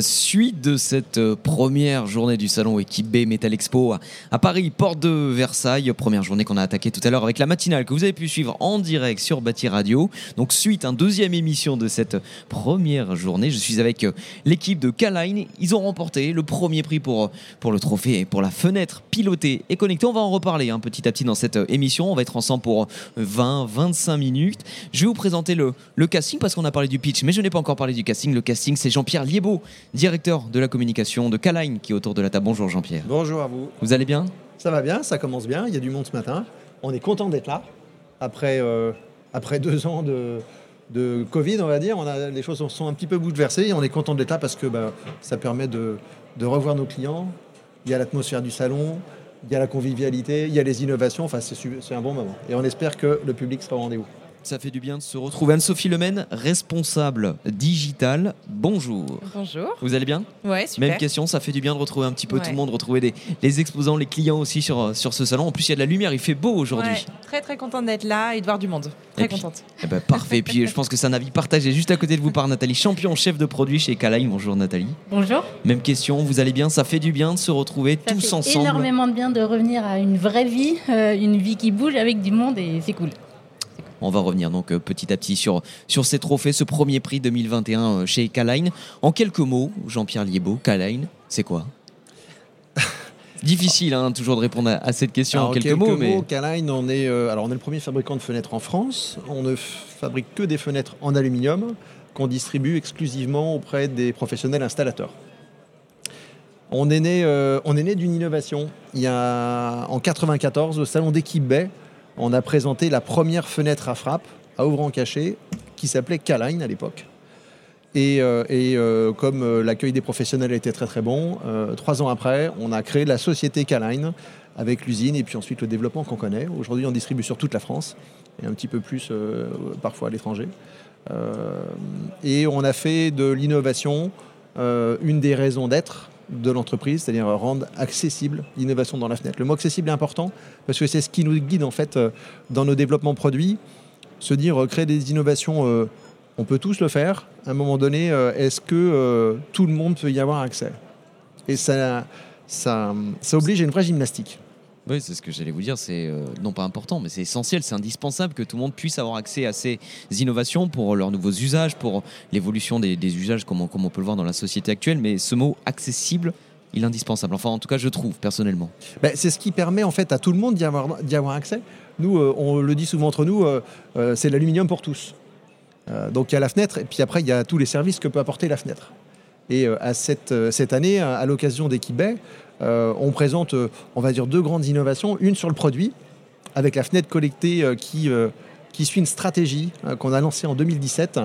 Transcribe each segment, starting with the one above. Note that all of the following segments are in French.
Suite de cette euh, première journée du salon équipe B Metal Expo à Paris, porte de Versailles. Première journée qu'on a attaquée tout à l'heure avec la matinale que vous avez pu suivre en direct sur Bâti Radio. Donc, suite, un deuxième émission de cette première journée. Je suis avec euh, l'équipe de K-Line. Ils ont remporté le premier prix pour, pour le trophée et pour la fenêtre pilotée et connectée. On va en reparler hein, petit à petit dans cette euh, émission. On va être ensemble pour 20-25 minutes. Je vais vous présenter le, casting parce qu'on a parlé du pitch, mais je n'ai pas encore parlé du casting. Le casting, c'est Jean-Pierre Liébeau directeur de la communication de Caline, qui est autour de la table. Bonjour Jean-Pierre. Bonjour à vous. Vous allez bien? Ça va bien, ça commence bien. Il y a du monde ce matin. On est content d'être là. Après, euh, après deux ans de, de Covid, on va dire, on a, les choses sont un petit peu bouleversées. Et on est content d'être là parce que bah, ça permet de, de revoir nos clients. Il y a l'atmosphère du salon, il y a la convivialité, il y a les innovations. Enfin, c'est un bon moment. Et on espère que le public sera au rendez-vous. Ça fait du bien de se retrouver. Anne-Sophie Lemaine, responsable digital. Bonjour. Bonjour. Vous allez bien Ouais, super. Même question, ça fait du bien de retrouver un petit peu Ouais. tout le monde, retrouver des, les exposants, les clients aussi sur, sur ce salon. En plus, il y a de la lumière, il fait beau aujourd'hui. Ouais, très très contente d'être là et de voir du monde. Très Et puis- contente. Eh ben, parfait. Et puis, je pense que c'est un avis partagé juste à côté de vous par Nathalie, champion chef de produit chez Caline. Bonjour Nathalie. Bonjour. Même question, vous allez bien Ça fait du bien de se retrouver Ça tous fait ensemble. énormément de bien de revenir à une vraie vie, euh, une vie qui bouge avec du monde et c'est cool. On va revenir donc euh, petit à petit sur, sur ces trophées, ce premier prix 2021 euh, chez Caline. En quelques mots, Jean-Pierre Liébeau, Caline, c'est quoi? Difficile hein, toujours de répondre à, à cette question Alors, en quelques, mots, mais Caline, on est, euh, alors on est le premier fabricant de fenêtres en France. On ne fabrique que des fenêtres en aluminium qu'on distribue exclusivement auprès des professionnels installateurs. On est né, euh, on est né d'une innovation. Il y a en 94 au salon d'équipe Bay, on a présenté la première fenêtre à frappe à ouvrant caché qui s'appelait Caline à l'époque. Et, euh, euh, comme euh, l'accueil des professionnels était très très bon, trois ans après, on a créé la société Caline avec l'usine et puis ensuite le développement qu'on connaît. Aujourd'hui, on distribue sur toute la France et un petit peu plus parfois à l'étranger. Et on a fait de l'innovation une des raisons d'être de l'entreprise, c'est-à-dire rendre accessible l'innovation dans la fenêtre. Le mot accessible est important parce que c'est ce qui nous guide en fait euh, dans nos développements produits. Se dire euh, créer des innovations, euh, on peut tous le faire. À un moment donné, est-ce que tout le monde peut y avoir accès? Et ça, ça, ça oblige à une vraie gymnastique. Oui, c'est ce que j'allais vous dire. C'est euh, non pas important, mais c'est essentiel, c'est indispensable que tout le monde puisse avoir accès à ces innovations pour leurs nouveaux usages, pour l'évolution des, usages, comme on, peut le voir dans la société actuelle. Mais ce mot accessible, il est indispensable. Enfin, en tout cas, je trouve personnellement. Ben, c'est ce qui permet en fait à tout le monde d'y avoir, avoir accès. Nous, euh, on le dit souvent entre nous, euh, c'est l'aluminium pour tous. Donc il y a la fenêtre, et puis après il y a tous les services que peut apporter la fenêtre. Et euh, à cette, euh, cette année, à, l'occasion d'Equibay, euh, on présente, on va dire, deux grandes innovations. Une sur le produit, avec la fenêtre collectée qui, suit une stratégie qu'on a lancée en 2017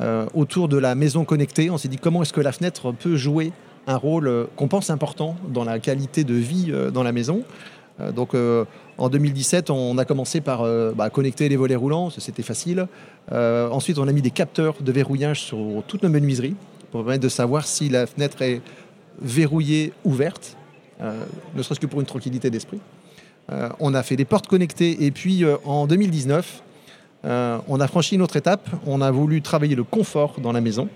euh, autour de la maison connectée. On s'est dit comment est-ce que la fenêtre peut jouer un rôle qu'on pense important dans la qualité de vie dans la maison. Donc en 2017, on a commencé par bah, connecter les volets roulants, c'était facile. Ensuite, on a mis des capteurs de verrouillage sur toutes nos menuiseries pour permettre de savoir si la fenêtre est verrouillée, ouverte, euh, ne serait-ce que pour une tranquillité d'esprit. Euh, on a fait des portes connectées et puis euh, en 2019, euh, on a franchi une autre étape. On a voulu travailler le confort dans la maison.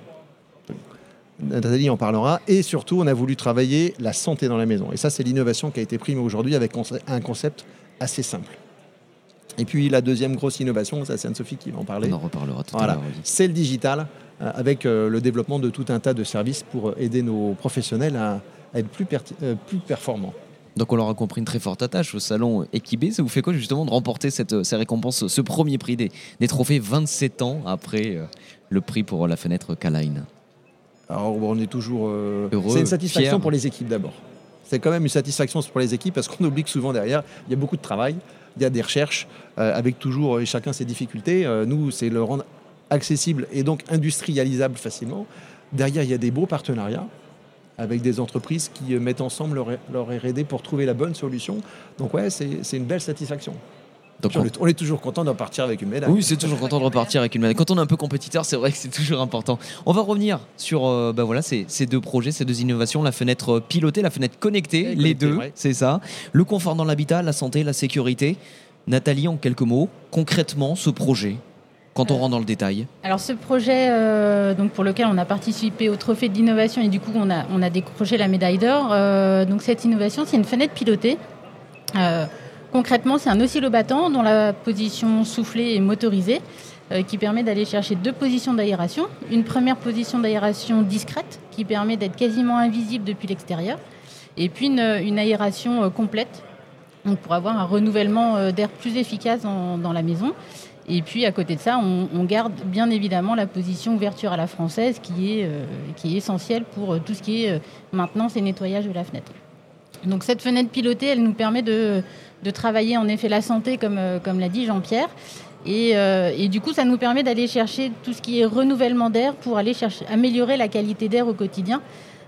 Nathalie en parlera. Et surtout, on a voulu travailler la santé dans la maison. Et ça, c'est l'innovation qui a été prise aujourd'hui avec un concept assez simple. Et puis, la deuxième grosse innovation, ça, c'est Anne-Sophie qui va en parler. On en reparlera tout à l'heure. c'est le digital, euh, avec euh, le développement de tout un tas de services pour aider nos professionnels à, être plus, euh, performants. Donc on l'aura compris, une très forte attache au salon équipé. Ça vous fait quoi justement de remporter cette, ces récompenses, ce premier prix des, des trophées 27 ans après euh, le prix pour la fenêtre Caline Alors, on est toujours. euh, Heureux, c'est une satisfaction fier. pour les équipes d'abord. C'est quand même une satisfaction pour les équipes parce qu'on oublie que souvent derrière, il y a beaucoup de travail, il y a des recherches euh, avec toujours euh, chacun ses difficultés. Euh, nous, c'est le rendre accessible et donc industrialisable facilement. Derrière, il y a des beaux partenariats avec des entreprises qui mettent ensemble leur, leur R&D pour trouver la bonne solution. Donc ouais, c'est une belle satisfaction. Donc, on, on- est, on est toujours content d'en partir avec une médaille. Oui, c'est toujours content de repartir avec une médaille. Quand on est un peu compétiteur, c'est vrai que c'est toujours important. On va revenir sur euh, bah voilà, ces, ces deux projets, ces deux innovations, la fenêtre pilotée, la fenêtre connectée, les deux, ouais. c'est ça. Le confort dans l'habitat, la santé, la sécurité. Nathalie, en quelques mots, concrètement, ce projet, quand on Euh, rentre dans le détail. Alors ce projet, euh, donc pour lequel on a participé au trophée de l'innovation et du coup on a, on a décroché la médaille d'or. euh, donc cette innovation, c'est une fenêtre pilotée. Euh, concrètement, c'est un oscillobattant dont la position soufflée est motorisée, euh, qui permet d'aller chercher deux positions d'aération. Une première position d'aération discrète, qui permet d'être quasiment invisible depuis l'extérieur, et puis une, une aération euh, complète, donc pour avoir un renouvellement euh, d'air plus efficace dans- la maison. Et puis à côté de ça, on, garde bien évidemment la position ouverture à la française qui est, euh, essentielle pour euh, tout ce qui est euh, maintenance et nettoyage de la fenêtre. Donc cette fenêtre pilotée, elle nous permet de, travailler en effet la santé, comme, euh, l'a dit Jean-Pierre. Et, euh, et du coup, ça nous permet d'aller chercher tout ce qui est renouvellement d'air pour aller chercher, améliorer la qualité d'air au quotidien.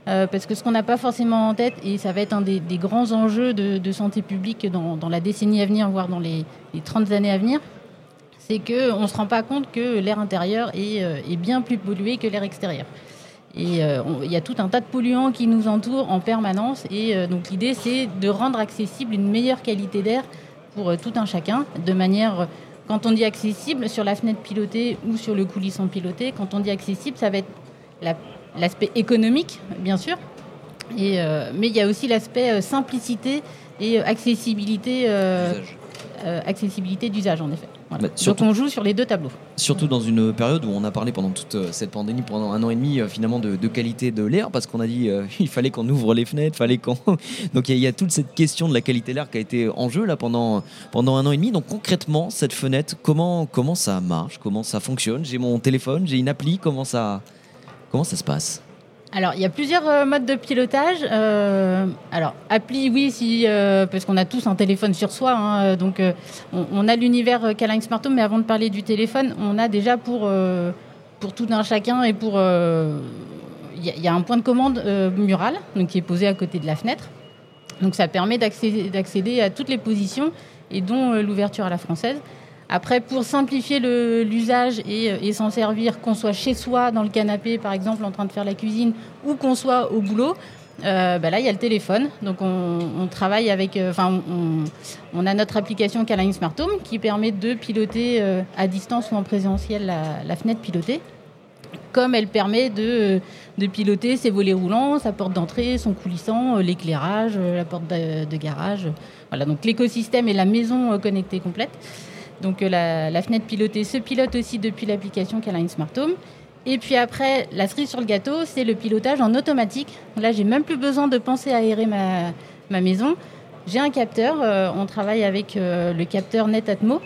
Euh, parce que ce qu'on n'a pas forcément en tête, et ça va être un des, des grands enjeux de, santé publique dans, la décennie à venir, voire dans les, les 30 années à venir, c'est qu'on ne se rend pas compte que l'air intérieur est bien plus pollué que l'air extérieur. Et euh, il y a tout un tas de polluants qui nous entourent en permanence. Et euh, donc l'idée, c'est de rendre accessible une meilleure qualité d'air pour euh, tout un chacun, de manière, quand on dit accessible, sur la fenêtre pilotée ou sur le coulisson piloté, quand on dit accessible, ça va être la- l'aspect économique, bien sûr. Et, mais il y a aussi l'aspect simplicité et accessibilité, accessibilité d'usage, en effet. Voilà. Bah, surtout- Donc on joue sur les deux tableaux. Surtout dans une période où on a parlé pendant toute euh, cette pandémie, pendant un an et demi, euh, finalement, de, de qualité de l'air, parce qu'on a dit euh, il fallait qu'on ouvre les fenêtres, fallait qu'on. Donc il y, a- il y a toute cette question de la qualité de l'air qui a été en jeu là pendant, pendant un an et demi. Donc concrètement, cette fenêtre, comment, comment ça marche? Comment ça fonctionne? J'ai mon téléphone, j'ai une appli, comment ça, comment ça se passe? Alors, il y a plusieurs euh, modes de pilotage. Euh, alors, appli, oui, euh, parce qu'on a tous un téléphone sur soi. hein, donc, on, a l'univers Caling Smart Home, mais avant de parler du téléphone, on a déjà pour, tout un chacun et pour. Il y, a- un point de commande mural qui est posé à côté de la fenêtre. Donc, ça permet d'accéder à toutes les positions et dont l'ouverture à la française. Après, pour simplifier l'usage et, euh, et s'en servir, qu'on soit chez soi, dans le canapé, par exemple, en train de faire la cuisine, ou qu'on soit au boulot, euh, bah là, il y a le téléphone. Donc, on, travaille avec. euh, Enfin, on, a notre application Caline Smart Home qui permet de piloter à distance ou en présentiel la, fenêtre pilotée. Comme elle permet de, piloter ses volets roulants, sa porte d'entrée, son coulissant, l'éclairage, la porte de, de garage. Voilà, donc l'écosystème et la maison connectée complète. Donc euh, la, la fenêtre pilotée se pilote aussi depuis l'application Caline Smart Home. Et puis après, la cerise sur le gâteau, c'est le pilotage en automatique. Là, j'ai même plus besoin de penser à aérer ma, ma maison. J'ai un capteur, euh, on travaille avec euh, le capteur Netatmo.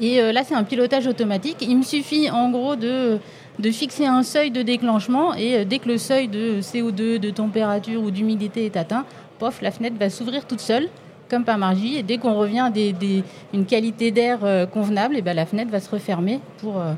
Et là, c'est un pilotage automatique. Il me suffit en gros de, de fixer un seuil de déclenchement et dès que le seuil de CO2, de température ou d'humidité est atteint, pof, la fenêtre va s'ouvrir toute seule comme par magie. Et dès qu'on revient à des, des- une qualité d'air euh, convenable, et ben, la fenêtre va se refermer pour. euh,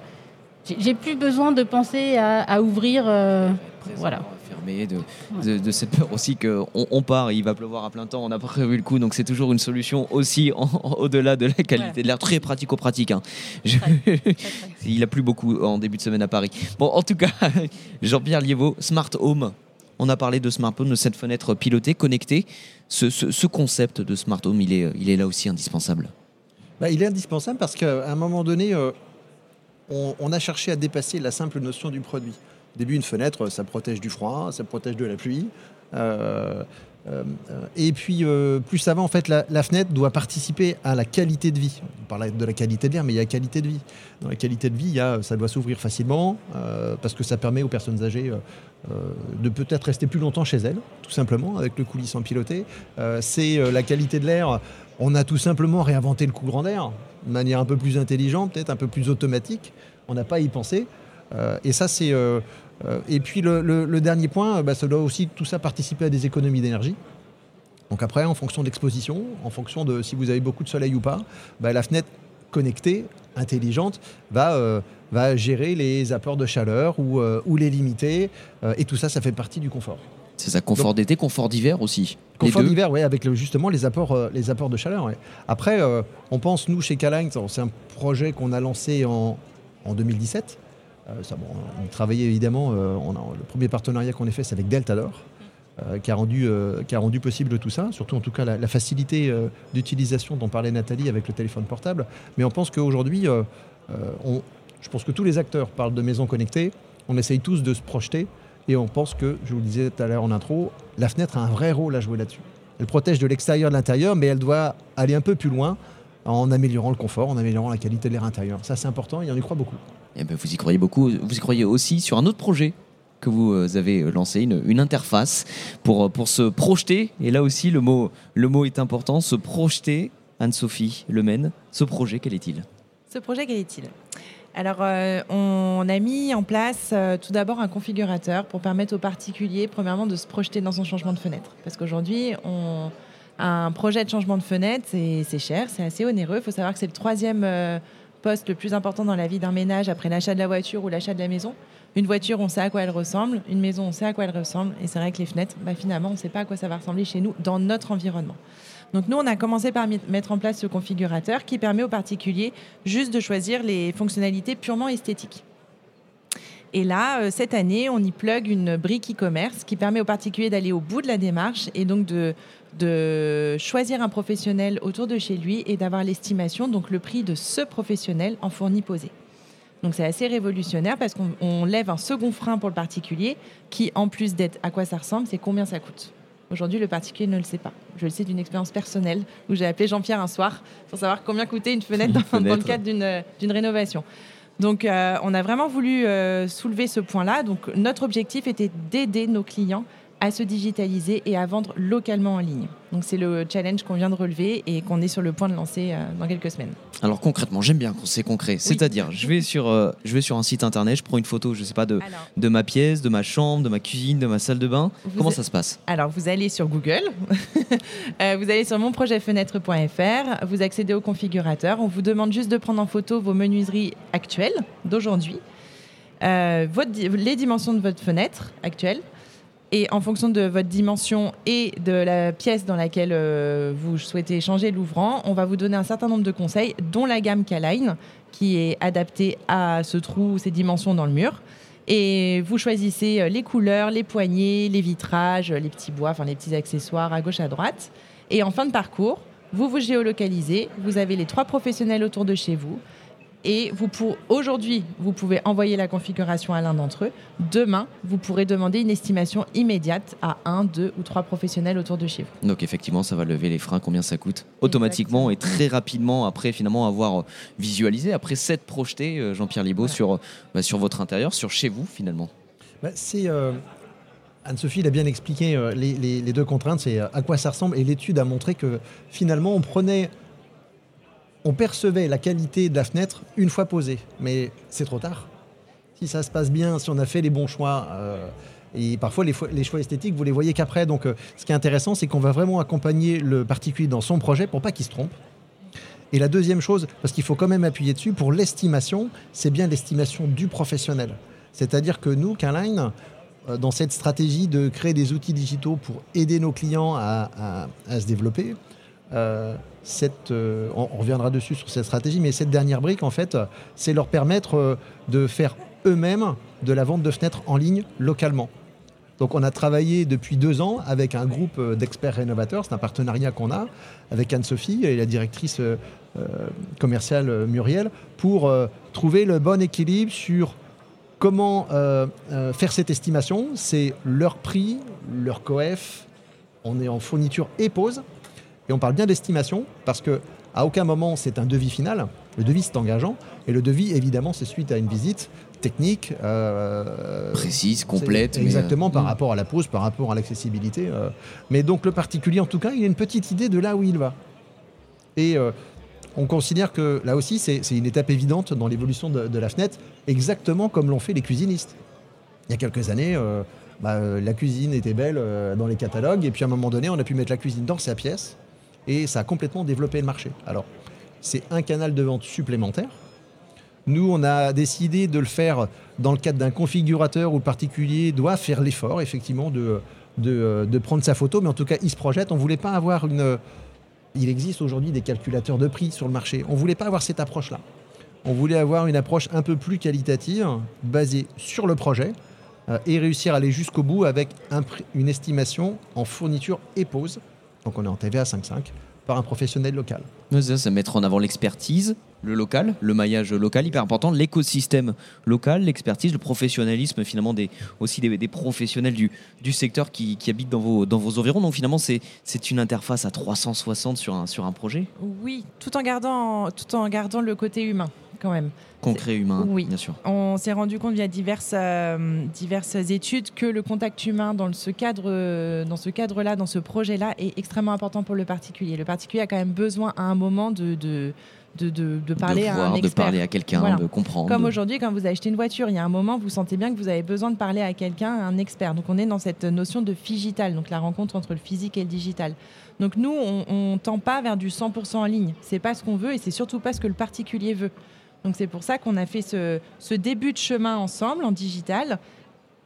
j'ai- plus besoin de penser à, à ouvrir. euh, voilà. Fermé de, de, de cette peur aussi qu'on on part, il va pleuvoir à plein temps, on n'a pas prévu le coup, donc c'est toujours une solution aussi au-delà de la qualité Voilà. de l'air, très pratico-pratique. hein. Je-. Il a plu beaucoup en début de semaine à Paris. Bon, en tout cas, Jean-Pierre Liévaux, Smart Home. On a parlé de Smart de cette fenêtre pilotée, connectée. Ce, ce- ce concept de Smart Home, il est, là aussi indispensable. Bah, il est indispensable parce qu'à un moment donné, euh, on, a cherché à dépasser la simple notion du produit. Au début, une fenêtre, ça protège du froid, ça protège de la pluie. Euh, et puis, euh, plus va, en fait, la, fenêtre doit participer à la qualité de vie. On parle de la qualité de l'air, mais il y a la qualité de vie. Dans la qualité de vie, il y a, ça doit s'ouvrir facilement euh, parce que ça permet aux personnes âgées euh, euh, de peut-être rester plus longtemps chez elles, tout simplement, avec le coulissant piloté. Euh, c'est euh, la qualité de l'air. On a tout simplement réinventé le courant d'air de manière un peu plus intelligente, peut-être un peu plus automatique. On n'a pas y penser. Euh, et ça, c'est. euh, euh, et puis le, le- le dernier point, euh, bah, ça doit aussi tout ça participer à des économies d'énergie. Donc après, en fonction de l'exposition, en fonction de si vous avez beaucoup de soleil ou pas, bah, la fenêtre connectée, intelligente, va, euh, va gérer les apports de chaleur ou, euh, ou les limiter. Euh, et tout ça, ça fait partie du confort. C'est ça, confort d'été, confort d'hiver aussi. Confort d'hiver, oui, avec justement les apports, euh, les apports de chaleur. Après, euh, on pense, nous, chez Caline, c'est un projet qu'on a lancé en, 2017. Ça, bon, on travaillait évidemment, on le premier partenariat qu'on a fait, c'est avec Deltador. qui, a rendu, qui a rendu possible tout ça, surtout en tout cas la, facilité d'utilisation dont parlait Nathalie avec le téléphone portable. Mais on pense qu'aujourd'hui, je pense que tous les acteurs parlent de maisons connectées, on essaye tous de se projeter et on pense que, je vous le disais tout à l'heure en intro, la fenêtre a un vrai rôle à jouer là-dessus. Elle protège de l'extérieur de l'intérieur, mais elle doit aller un peu plus loin en améliorant le confort, en améliorant la qualité de l'air intérieur. Ça, c'est important et on y croit beaucoup. Et eh ben, vous y croyez beaucoup. Vous y croyez aussi sur un autre projet que vous euh, avez lancé, une, interface pour, euh, pour se projeter. Et là aussi, le mot, le mot est important, se projeter. Anne-Sophie Lemaine, ce projet, quel est-il? Ce projet, quel est-il? Alors, euh, on a mis en place euh, tout d'abord un configurateur pour permettre aux particuliers, premièrement, de se projeter dans son changement de fenêtre. Parce qu'aujourd'hui, on un projet de changement de fenêtre, c'est cher, c'est assez onéreux. Il faut savoir que c'est le troisième euh, poste le plus important dans la vie d'un ménage après l'achat de la voiture ou l'achat de la maison. Une voiture, on sait à quoi elle ressemble. Une maison, on sait à quoi elle ressemble. Et c'est vrai que les fenêtres, bah, finalement, on ne sait pas à quoi ça va ressembler chez nous dans notre environnement. Donc nous, on a commencé par mettre en place ce configurateur qui permet aux particuliers juste de choisir les fonctionnalités purement esthétiques. Et là, euh, cette année, on y plug une brique e-commerce qui permet aux particuliers d'aller au bout de la démarche et donc de, de choisir un professionnel autour de chez lui et d'avoir l'estimation, donc le prix de ce professionnel en fourni posé. Donc c'est assez révolutionnaire parce qu'on lève un second frein pour le particulier qui, en plus d'être à quoi ça ressemble, c'est combien ça coûte. Aujourd'hui, le particulier ne le sait pas. Je le sais d'une expérience personnelle où j'ai appelé Jean-Pierre un soir pour savoir combien coûtait une fenêtre, dans, le cadre d'une rénovation. Donc, euh, on a vraiment voulu euh, soulever ce point-là. Donc, notre objectif était d'aider nos clients à se digitaliser et à vendre localement en ligne. Donc c'est le challenge qu'on vient de relever et qu'on est sur le point de lancer euh, dans quelques semaines. Alors concrètement, j'aime bien quand c'est concret. C'est-à-dire, je vais sur euh, je vais sur un site internet, je prends une photo, je sais pas de de ma pièce, de ma chambre, de ma cuisine, de ma salle de bain. Comment ça se passe? Alors vous allez sur Google, euh, vous allez sur monprojetfenêtre.fr, vous accédez au configurateur, on vous demande juste de prendre en photo vos menuiseries actuelles d'aujourd'hui, les dimensions de votre fenêtre actuelle et en fonction de votre dimension et de la pièce dans laquelle euh, vous souhaitez changer l'ouvrant, on va vous donner un certain nombre de conseils, dont la gamme K-Line, qui est adaptée à ce trou, ces dimensions dans le mur. Et vous choisissez euh, les couleurs, les poignées, les vitrages, les petits bois, enfin les petits accessoires à gauche, à droite. Et en fin de parcours, vous vous géolocalisez, vous avez les trois professionnels autour de chez vous. Et vous pour aujourd'hui, vous pouvez envoyer la configuration à l'un d'entre eux. Demain, vous pourrez demander une estimation immédiate à un, deux ou trois professionnels autour de chez vous. Donc effectivement, ça va lever les freins. Combien ça coûte Automatiquement et très rapidement après finalement avoir visualisé, après s'être projeté, euh, Jean-Pierre Libaud, sur, euh, bah, sur votre intérieur, sur chez vous finalement. Bah, c'est euh, Anne-Sophie l'a bien expliqué, les, les, deux contraintes, c'est à quoi ça ressemble. Et l'étude a montré que finalement, on prenait on percevait la qualité de la fenêtre une fois posée. Mais c'est trop tard. Si ça se passe bien, si on a fait les bons choix, euh, et parfois les, choix esthétiques, vous les voyez qu'après. Donc euh, ce qui est intéressant, c'est qu'on va vraiment accompagner le particulier dans son projet pour pas qu'il se trompe. Et la deuxième chose, parce qu'il faut quand même appuyer dessus, pour l'estimation, c'est bien l'estimation du professionnel. C'est-à-dire que nous, Caline, euh, dans cette stratégie de créer des outils digitaux pour aider nos clients à se développer, euh, euh, on, reviendra dessus sur cette stratégie, mais cette dernière brique, en fait, c'est leur permettre euh, de faire eux-mêmes de la vente de fenêtres en ligne localement. Donc on a travaillé depuis deux ans avec un groupe d'experts rénovateurs, c'est un partenariat qu'on a avec Anne-Sophie et la directrice commerciale Muriel, pour trouver le bon équilibre sur comment faire cette estimation. C'est leur prix, leur coef, on est en fourniture et pose, et on parle bien d'estimation parce que à aucun moment c'est un devis final. Le devis c'est engageant et le devis évidemment c'est suite à une visite technique euh, précise, complète, exactement par mm. rapport à la pose, par rapport à l'accessibilité. Euh. mais donc le particulier en tout cas, il a une petite idée de là où il va. Et euh, on considère que là aussi c'est une étape évidente dans l'évolution de, de, la fenêtre, exactement comme l'ont fait les cuisinistes. Il y a quelques années. Bah, la cuisine était belle dans les catalogues, et puis à un moment donné, on a pu mettre la cuisine dans sa pièce, et ça a complètement développé le marché. Alors, c'est un canal de vente supplémentaire. Nous, on a décidé de le faire dans le cadre d'un configurateur où le particulier doit faire l'effort, effectivement, de, prendre sa photo, mais en tout cas, il se projette. On ne voulait pas avoir une. Il existe aujourd'hui des calculateurs de prix sur le marché. On ne voulait pas avoir cette approche-là. On voulait avoir une approche un peu plus qualitative, basée sur le projet, euh, et réussir à aller jusqu'au bout avec une estimation en fourniture et pose. Donc on est en TVA 5.5 par un professionnel local. Ça, c'est mettre en avant l'expertise, le local, le maillage local, hyper important, l'écosystème local, l'expertise, le professionnalisme finalement des, aussi des, des professionnels du, du secteur qui, qui habitent dans vos, dans vos environs. Donc finalement, c'est c'est une interface à 360 sur un, sur un projet? Oui, tout en gardant, tout en gardant le côté humain quand même. concret, humain, Oui. bien sûr. On s'est rendu compte via diverses, euh, diverses études que le contact humain dans ce cadre, euh, dans ce cadre-là, dans ce projet-là, est extrêmement important pour le particulier. Le particulier a quand même besoin à un moment de, de, de, de- de parler de à voir, un de parler à quelqu'un, Voilà. de comprendre. Comme aujourd'hui, quand vous achetez une voiture, il y a un moment, vous sentez bien que vous avez besoin de parler à quelqu'un, à un expert. Donc on est dans cette notion de figital, donc la rencontre entre le physique et le digital. Donc nous, on ne tend pas vers du 100% en ligne. C'est pas ce qu'on veut et c'est surtout pas ce que le particulier veut. Donc c'est pour ça qu'on a fait ce, ce début de chemin ensemble en digital.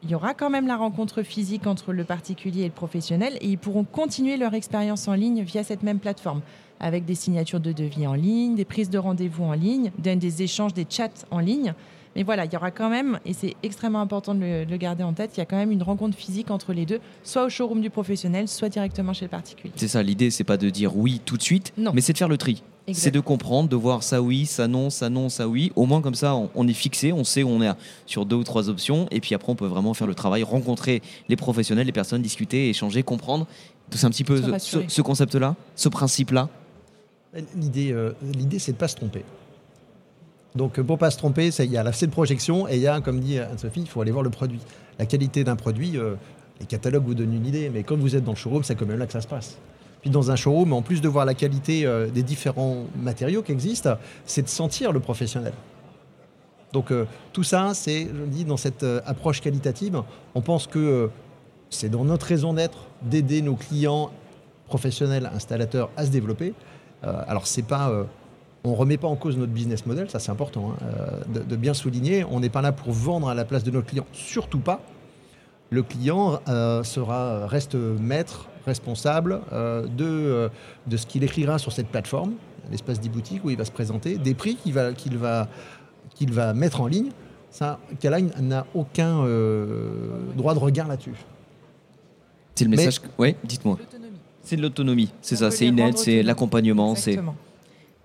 Il y aura quand même la rencontre physique entre le particulier et le professionnel et ils pourront continuer leur expérience en ligne via cette même plateforme avec des signatures de devis en ligne, des prises de rendez-vous en ligne, des, des échanges, des chats en ligne. Mais voilà, il y aura quand même, et c'est extrêmement important de le, de le garder en tête, il y a quand même une rencontre physique entre les deux, soit au showroom du professionnel, soit directement chez le particulier. C'est ça, l'idée, c'est pas de dire oui tout de suite, Non. mais c'est de faire le tri. C'est de comprendre, de voir ça oui, ça non, ça non, ça oui. Au moins comme ça, on, on est fixé, on sait où on est sur deux ou trois options, et puis après, on peut vraiment faire le travail, rencontrer les professionnels, les personnes, discuter, échanger, comprendre. C'est un petit peu ce, concept-là, ce principe-là. L'idée, euh, l'idée, c'est de pas se tromper. Donc, pour pas se tromper, c'est- il y a la de projection et il y a, comme dit Anne-Sophie, il faut aller voir le produit. La qualité d'un produit, euh, les catalogues vous donnent une idée, mais quand vous êtes dans le showroom, c'est quand même là que ça se passe. Puis dans un showroom, en plus de voir la qualité euh, des différents matériaux qui existent, c'est de sentir le professionnel. Donc euh, tout ça, c'est, je le dis, dans cette euh, approche qualitative, on pense que c'est dans notre raison d'être d'aider nos clients professionnels, installateurs à se développer. Alors c'est pas, on remet pas en cause notre business model, ça c'est important hein, de, bien souligner. On n'est pas là pour vendre à la place de notre client, surtout pas. Le client sera reste maître, responsable euh, de, euh, de ce qu'il écrira sur cette plateforme, l'espace d'e-boutique où il va se présenter, des prix qu'il va, qu'il va, qu'il va mettre en ligne. Ça, Caline n'a aucun euh, droit de regard là-dessus. C'est le Mais- message. que- Oui, dites-moi. L'autonomie. C'est de l'autonomie, c'est On ça, c'est une aide, c'est l'accompagnement, c'est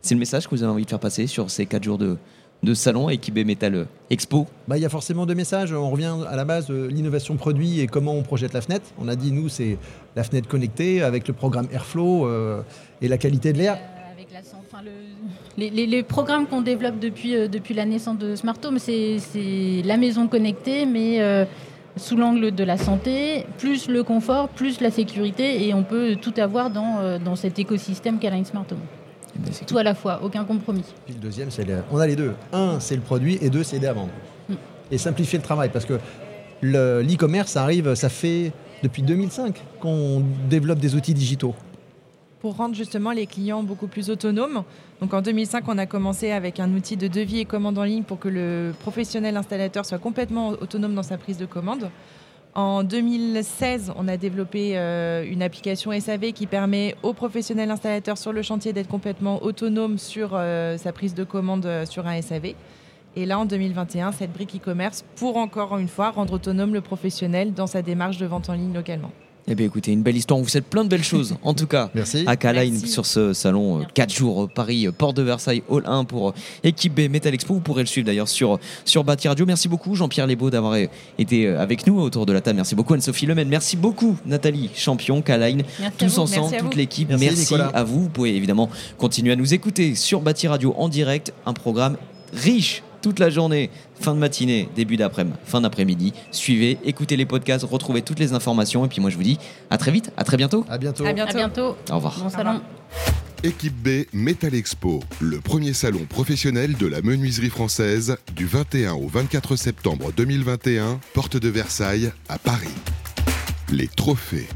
c'est le message que vous avez envie de faire passer sur ces quatre jours de, de salon Equibé Metal Expo. Bah, il y a forcément deux messages. On revient à la base de l'innovation produit et comment on projette la fenêtre. On a dit, nous, c'est la fenêtre connectée avec le programme Airflow euh, et la qualité de l'air. Euh, avec la, enfin, le- les, les- les programmes qu'on développe depuis, euh, depuis la naissance de Smart Home, c'est c'est la maison connectée, mais euh, sous l'angle de la santé, plus le confort, plus la sécurité, et on peut tout avoir dans, euh, dans cet écosystème qu'est Line Smart Home. C'est Tout à la fois, aucun compromis. Puis le deuxième, c'est le- on a les deux. Un, c'est le produit et deux, c'est aider à vendre. Mm. Et simplifier le travail parce que le- l'e-commerce ça arrive, ça fait depuis 2005 qu'on développe des outils digitaux. pour rendre justement les clients beaucoup plus autonomes. Donc en 2005, on a commencé avec un outil de devis et commande en ligne pour que le professionnel installateur soit complètement autonome dans sa prise de commande. En 2016, on a développé euh, une application SAV qui permet aux professionnels installateurs sur le chantier d'être complètement autonome sur euh, sa prise de commande euh, sur un SAV. Et là, en 2021, cette brique e-commerce pour encore une fois rendre autonome le professionnel dans sa démarche de vente en ligne localement. Eh bien, écoutez, une belle histoire. On vous souhaite plein de belles choses, en tout cas. Merci. À Merci. sur ce salon 4 jours euh, Paris, euh, Porte de Versailles, Hall 1 pour euh, équipe B Metal Expo. Vous pourrez le suivre d'ailleurs sur, sur Bâti Radio. Merci beaucoup Jean-Pierre Lebeau d'avoir euh, été euh, avec nous autour de la table. Merci beaucoup Anne-Sophie Lemaine. Merci beaucoup Nathalie Champion, à Tous vous. ensemble, toute l'équipe. Merci, Merci, à vous. Vous pouvez évidemment continuer à nous écouter sur Bâti Radio en direct. Un programme riche toute la journée, fin de matinée, début d'après-midi, fin d'après-midi. Suivez, écoutez les podcasts, retrouvez toutes les informations. Et puis moi je vous dis à très vite, à très bientôt. À bientôt. À À bientôt. bientôt. Au revoir. Bon salon. Équipe B Metal Expo, le premier salon professionnel de la menuiserie française du 21 au 24 septembre 2021, porte de Versailles à Paris. Les trophées